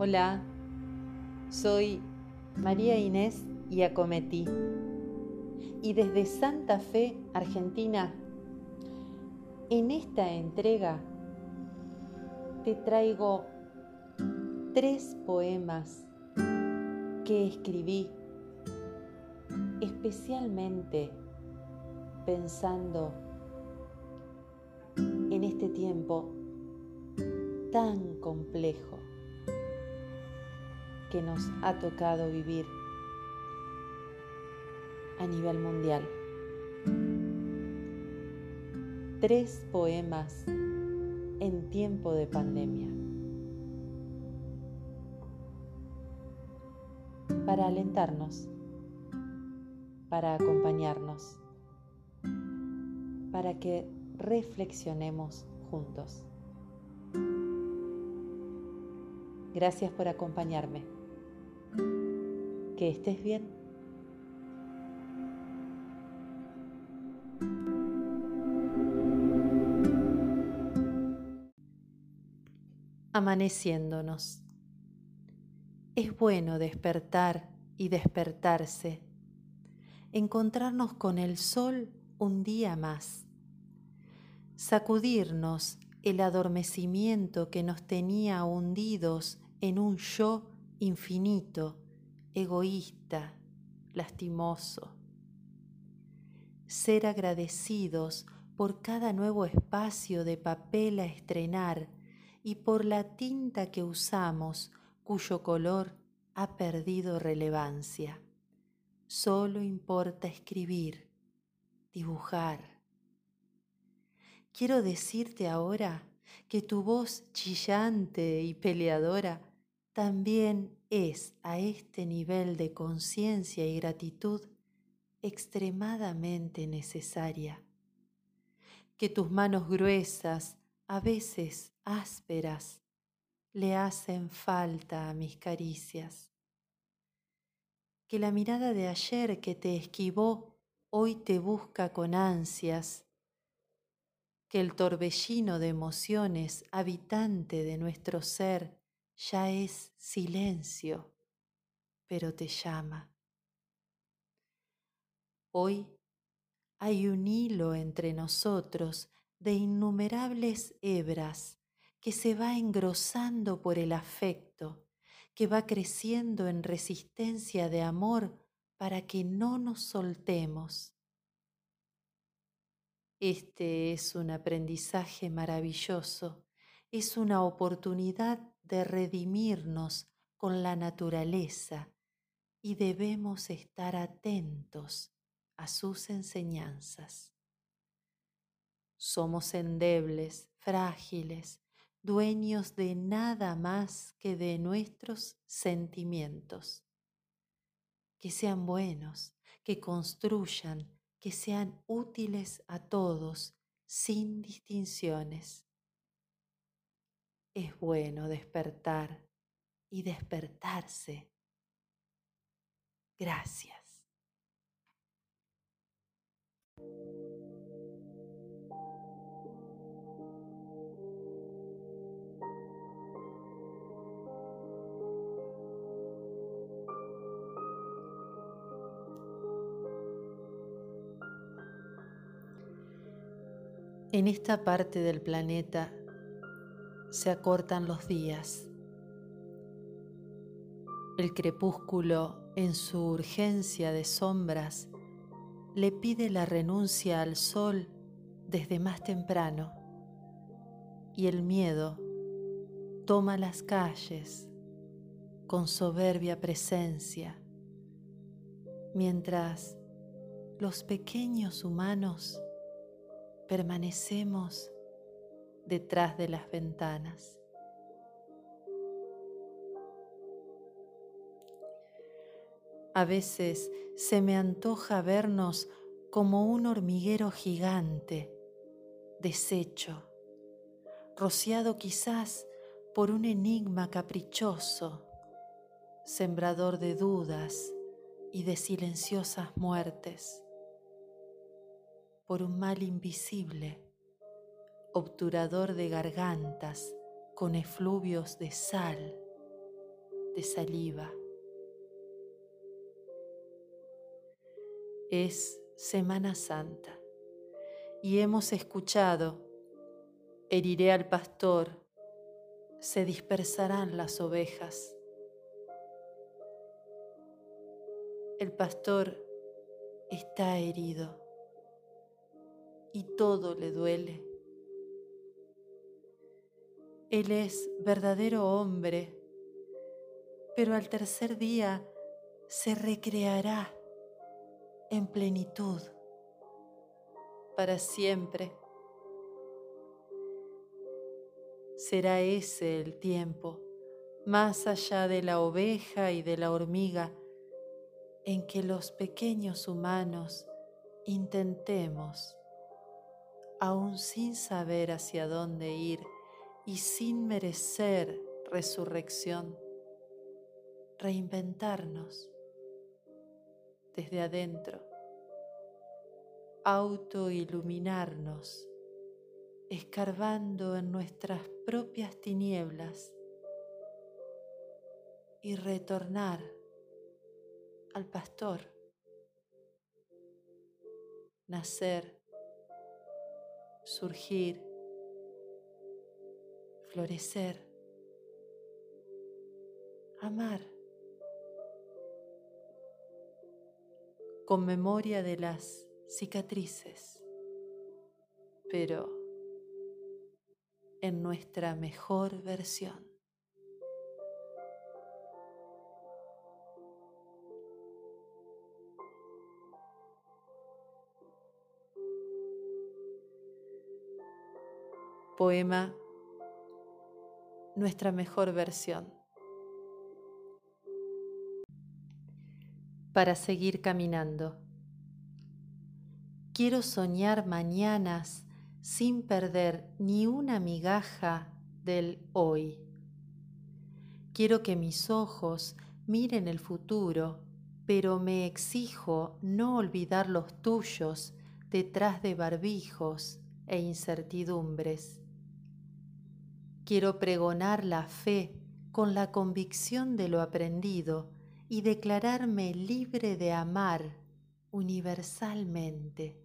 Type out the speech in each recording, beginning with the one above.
Hola, soy María Inés Iacometí y desde Santa Fe, Argentina, en esta entrega te traigo tres poemas que escribí especialmente pensando en este tiempo tan complejo que nos ha tocado vivir a nivel mundial. Tres poemas en tiempo de pandemia. Para alentarnos, para acompañarnos, para que reflexionemos juntos. Gracias por acompañarme. Que estés bien. Amaneciéndonos. Es bueno despertar y despertarse, encontrarnos con el sol un día más, sacudirnos el adormecimiento que nos tenía hundidos en un yo infinito, egoísta, lastimoso. Ser agradecidos por cada nuevo espacio de papel a estrenar y por la tinta que usamos cuyo color ha perdido relevancia. Solo importa escribir, dibujar. Quiero decirte ahora que tu voz chillante y peleadora también es a este nivel de conciencia y gratitud extremadamente necesaria. Que tus manos gruesas, a veces ásperas, le hacen falta a mis caricias. Que la mirada de ayer que te esquivó hoy te busca con ansias. Que el torbellino de emociones habitante de nuestro ser ya es silencio, pero te llama. Hoy hay un hilo entre nosotros de innumerables hebras que se va engrosando por el afecto, que va creciendo en resistencia de amor para que no nos soltemos. Este es un aprendizaje maravilloso, es una oportunidad de redimirnos con la naturaleza y debemos estar atentos a sus enseñanzas. Somos endebles, frágiles, dueños de nada más que de nuestros sentimientos. Que sean buenos, que construyan, que sean útiles a todos, sin distinciones. Es bueno despertar y despertarse. Gracias. En esta parte del planeta se acortan los días. El crepúsculo, en su urgencia de sombras, le pide la renuncia al sol desde más temprano y el miedo toma las calles con soberbia presencia, mientras los pequeños humanos permanecemos detrás de las ventanas. A veces se me antoja vernos como un hormiguero gigante, deshecho, rociado quizás por un enigma caprichoso, sembrador de dudas y de silenciosas muertes, por un mal invisible obturador de gargantas con efluvios de sal de saliva. Es Semana Santa y hemos escuchado, heriré al pastor, se dispersarán las ovejas. El pastor está herido y todo le duele. Él es verdadero hombre, pero al tercer día se recreará en plenitud para siempre. Será ese el tiempo, más allá de la oveja y de la hormiga, en que los pequeños humanos intentemos, aún sin saber hacia dónde ir y sin merecer resurrección, reinventarnos desde adentro, autoiluminarnos, escarbando en nuestras propias tinieblas y retornar al pastor, nacer, surgir, florecer, amar, con memoria de las cicatrices, pero en nuestra mejor versión. poema Nuestra mejor versión. Para seguir caminando. Quiero soñar mañanas sin perder ni una migaja del hoy. Quiero que mis ojos miren el futuro, pero me exijo no olvidar los tuyos detrás de barbijos e incertidumbres. Quiero pregonar la fe con la convicción de lo aprendido y declararme libre de amar universalmente.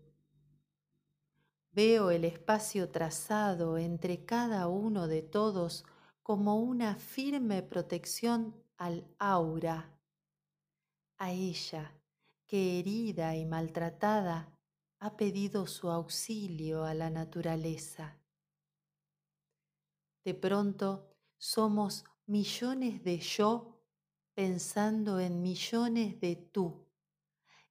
Veo el espacio trazado entre cada uno de todos como una firme protección al aura, a ella que herida y maltratada ha pedido su auxilio a la naturaleza. De pronto somos millones de yo pensando en millones de tú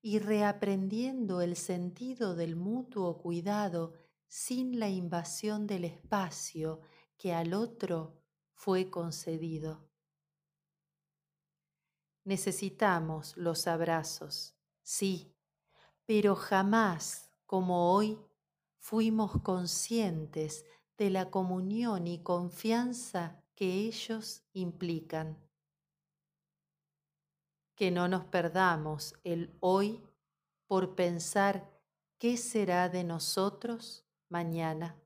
y reaprendiendo el sentido del mutuo cuidado sin la invasión del espacio que al otro fue concedido. Necesitamos los abrazos, sí, pero jamás como hoy fuimos conscientes de la comunión y confianza que ellos implican. Que no nos perdamos el hoy por pensar qué será de nosotros mañana.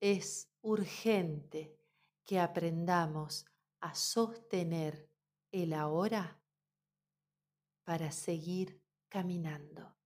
Es urgente que aprendamos a sostener el ahora para seguir caminando.